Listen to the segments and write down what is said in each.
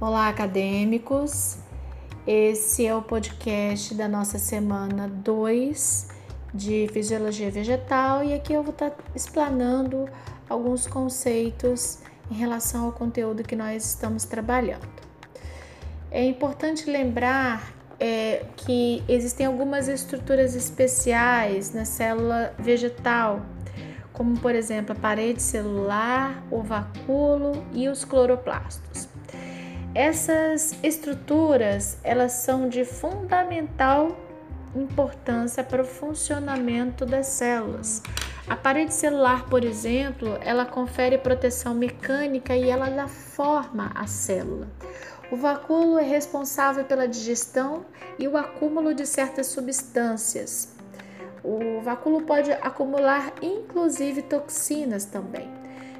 Olá, acadêmicos. Esse é o podcast da nossa semana 2 de Fisiologia Vegetal e aqui eu vou estar explanando alguns conceitos em relação ao conteúdo que nós estamos trabalhando. É importante lembrar é, que existem algumas estruturas especiais na célula vegetal, como por exemplo a parede celular, o vacúolo e os cloroplastos. Essas estruturas elas são de fundamental importância para o funcionamento das células. A parede celular, por exemplo, ela confere proteção mecânica e ela dá forma à célula. O vacúolo é responsável pela digestão e o acúmulo de certas substâncias. O vacúolo pode acumular inclusive toxinas também.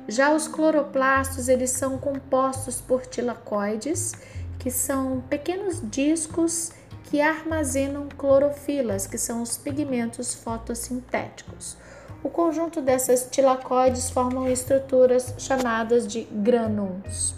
Já os cloroplastos, eles são compostos por tilacoides, que são pequenos discos que armazenam clorofilas, que são os pigmentos fotossintéticos. O conjunto dessas tilacoides formam estruturas chamadas de grânulos.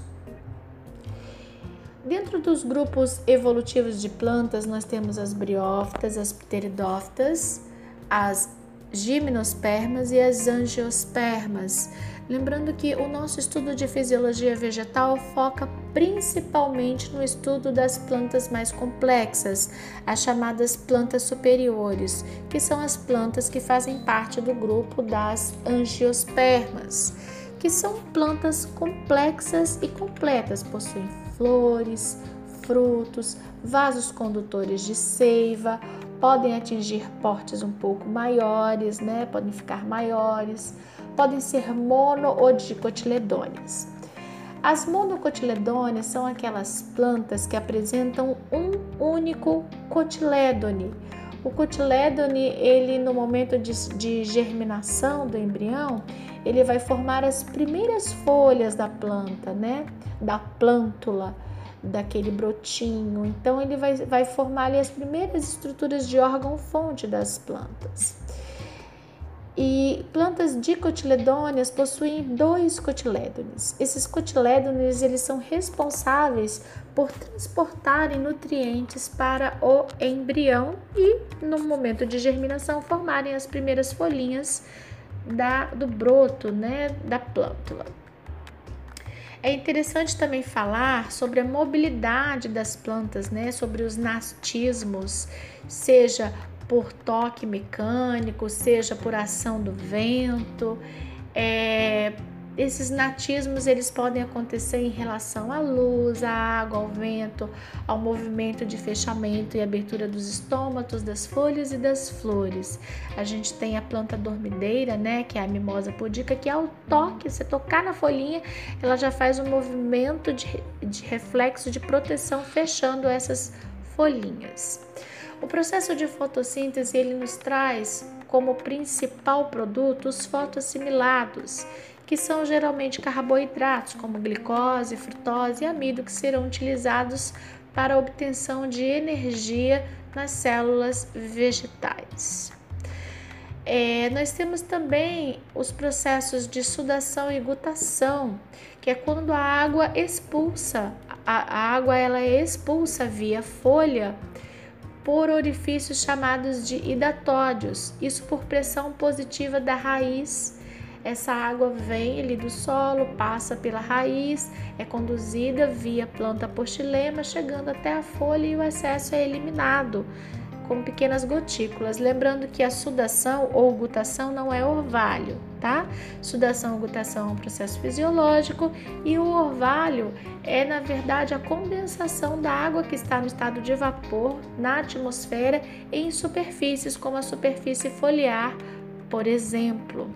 Dentro dos grupos evolutivos de plantas, nós temos as briófitas, as pteridófitas, as gimnospermas e as angiospermas. Lembrando que o nosso estudo de fisiologia vegetal foca principalmente no estudo das plantas mais complexas, as chamadas plantas superiores, que são as plantas que fazem parte do grupo das angiospermas, que são plantas complexas e completas, possuem flores, frutos, vasos condutores de seiva, podem atingir portes um pouco maiores, né? Podem ficar maiores, podem ser mono ou dicotiledôneas. As monocotiledôneas são aquelas plantas que apresentam um único cotilédone. O cotilédone, ele no momento de, de germinação do embrião, ele vai formar as primeiras folhas da planta, né? Da plântula, daquele brotinho. Então, ele vai, vai formar ali as primeiras estruturas de órgão-fonte das plantas. E plantas dicotiledôneas possuem dois cotilédones. Esses cotilédones eles são responsáveis por transportarem nutrientes para o embrião e, no momento de germinação, formarem as primeiras folhinhas da, do broto, né, da plântula. É interessante também falar sobre a mobilidade das plantas, né, sobre os nastismos, seja por toque mecânico, seja por ação do vento. É, esses natismos eles podem acontecer em relação à luz, à água, ao vento, ao movimento de fechamento e abertura dos estômatos, das folhas e das flores. A gente tem a planta dormideira, né, que é a mimosa pudica, que ao toque, você tocar na folhinha, ela já faz um movimento de, de reflexo de proteção fechando essas folhinhas. O processo de fotossíntese ele nos traz como principal produto os fotoassimilados, que são geralmente carboidratos como glicose, frutose e amido que serão utilizados para a obtenção de energia nas células vegetais. É, nós temos também os processos de sudação e gutação, que é quando a água expulsa, a, a água ela é expulsa via folha por orifícios chamados de hidatódios, isso por pressão positiva da raiz. Essa água vem ali do solo, passa pela raiz, é conduzida via planta postilema, chegando até a folha e o excesso é eliminado com pequenas gotículas. Lembrando que a sudação ou gutação não é orvalho, tá? Sudação ou gutação é um processo fisiológico e o orvalho é, na verdade, a condensação da água que está no estado de vapor na atmosfera em superfícies, como a superfície foliar, por exemplo.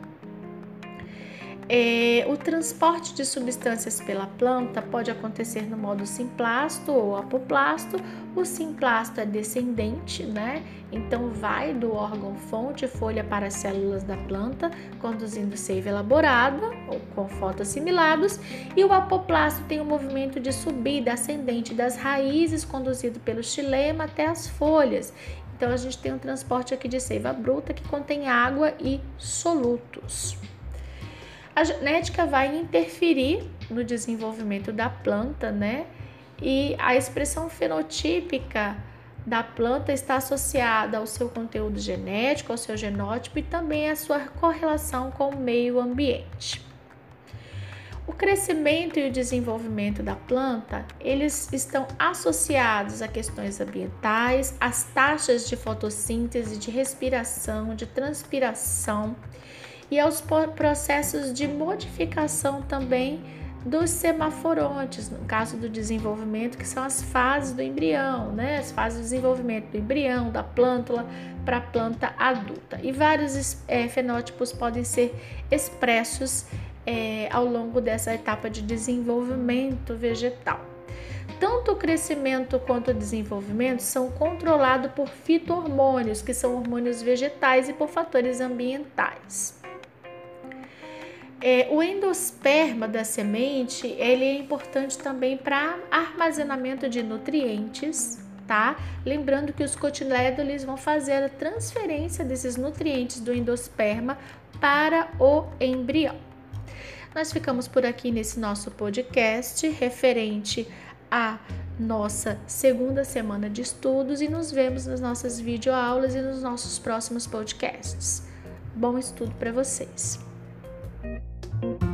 É, o transporte de substâncias pela planta pode acontecer no modo simplasto ou apoplasto. O simplasto é descendente, né? Então vai do órgão fonte, folha para as células da planta, conduzindo seiva elaborada ou com fotoassimilados. E o apoplasto tem o um movimento de subida ascendente das raízes, conduzido pelo xilema até as folhas. Então a gente tem um transporte aqui de seiva bruta que contém água e solutos. A genética vai interferir no desenvolvimento da planta, né? e a expressão fenotípica da planta está associada ao seu conteúdo genético, ao seu genótipo e também à sua correlação com o meio ambiente. O crescimento e o desenvolvimento da planta, eles estão associados a questões ambientais, às taxas de fotossíntese, de respiração, de transpiração e aos processos de modificação também dos semaforontes, no caso do desenvolvimento, que são as fases do embrião, né? As fases de desenvolvimento do embrião, da plântula para a planta adulta. E vários é, fenótipos podem ser expressos é, ao longo dessa etapa de desenvolvimento vegetal. Tanto o crescimento quanto o desenvolvimento são controlados por fitohormônios, que são hormônios vegetais, e por fatores ambientais. É, o endosperma da semente ele é importante também para armazenamento de nutrientes, tá? Lembrando que os cotilédones vão fazer a transferência desses nutrientes do endosperma para o embrião. Nós ficamos por aqui nesse nosso podcast referente à nossa segunda semana de estudos e nos vemos nas nossas videoaulas e nos nossos próximos podcasts. Bom estudo para vocês! thank you